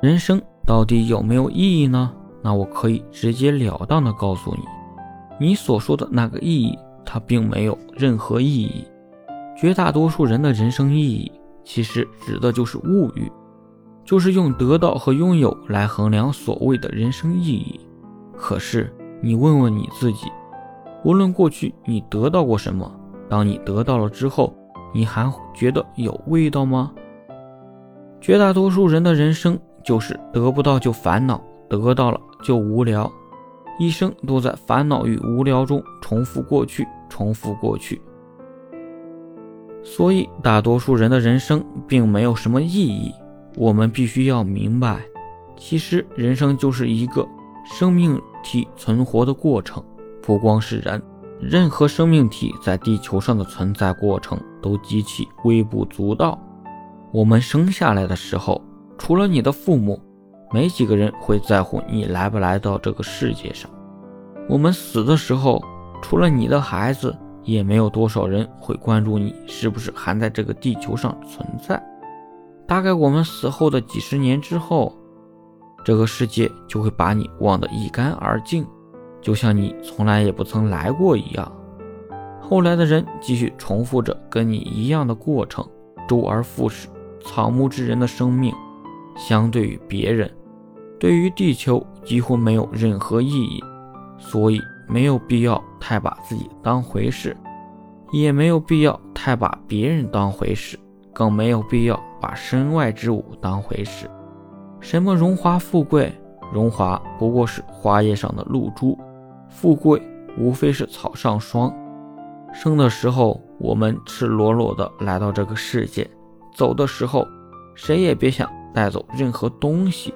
人生到底有没有意义呢？那我可以直截了当的告诉你，你所说的那个意义，它并没有任何意义。绝大多数人的人生意义，其实指的就是物欲，就是用得到和拥有来衡量所谓的人生意义。可是你问问你自己，无论过去你得到过什么，当你得到了之后，你还觉得有味道吗？绝大多数人的人生就是得不到就烦恼，得到了就无聊，一生都在烦恼与无聊中重复过去，重复过去。所以，大多数人的人生并没有什么意义。我们必须要明白，其实人生就是一个生命体存活的过程。不光是人，任何生命体在地球上的存在过程都极其微不足道。我们生下来的时候，除了你的父母，没几个人会在乎你来不来到这个世界上。我们死的时候，除了你的孩子，也没有多少人会关注你是不是还在这个地球上存在。大概我们死后的几十年之后，这个世界就会把你忘得一干二净，就像你从来也不曾来过一样。后来的人继续重复着跟你一样的过程，周而复始。草木之人的生命，相对于别人，对于地球几乎没有任何意义，所以没有必要太把自己当回事，也没有必要太把别人当回事，更没有必要把身外之物当回事。什么荣华富贵？荣华不过是花叶上的露珠，富贵无非是草上霜。生的时候，我们赤裸裸的来到这个世界。走的时候，谁也别想带走任何东西，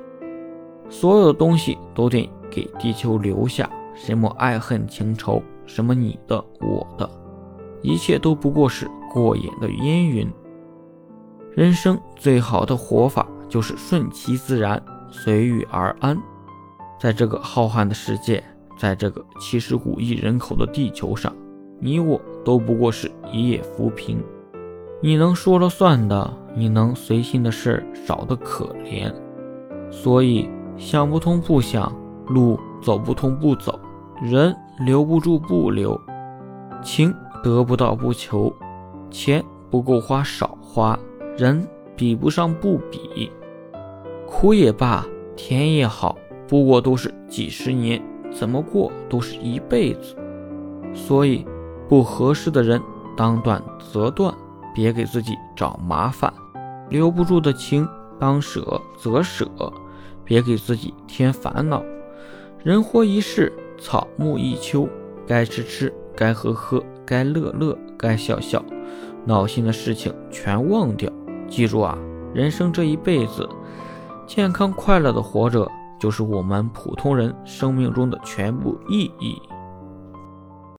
所有的东西都得给地球留下。什么爱恨情仇，什么你的我的，一切都不过是过眼的烟云。人生最好的活法就是顺其自然，随遇而安。在这个浩瀚的世界，在这个七十五亿人口的地球上，你我都不过是一叶浮萍。你能说了算的，你能随心的事少得可怜，所以想不通不想，路走不通不走，人留不住不留，情得不到不求，钱不够花少花，人比不上不比，苦也罢，甜也好，不过都是几十年，怎么过都是一辈子，所以不合适的人当断则断。别给自己找麻烦，留不住的情当舍则舍，别给自己添烦恼。人活一世，草木一秋，该吃吃，该喝喝，该乐乐，该笑笑，闹心的事情全忘掉。记住啊，人生这一辈子，健康快乐的活着，就是我们普通人生命中的全部意义。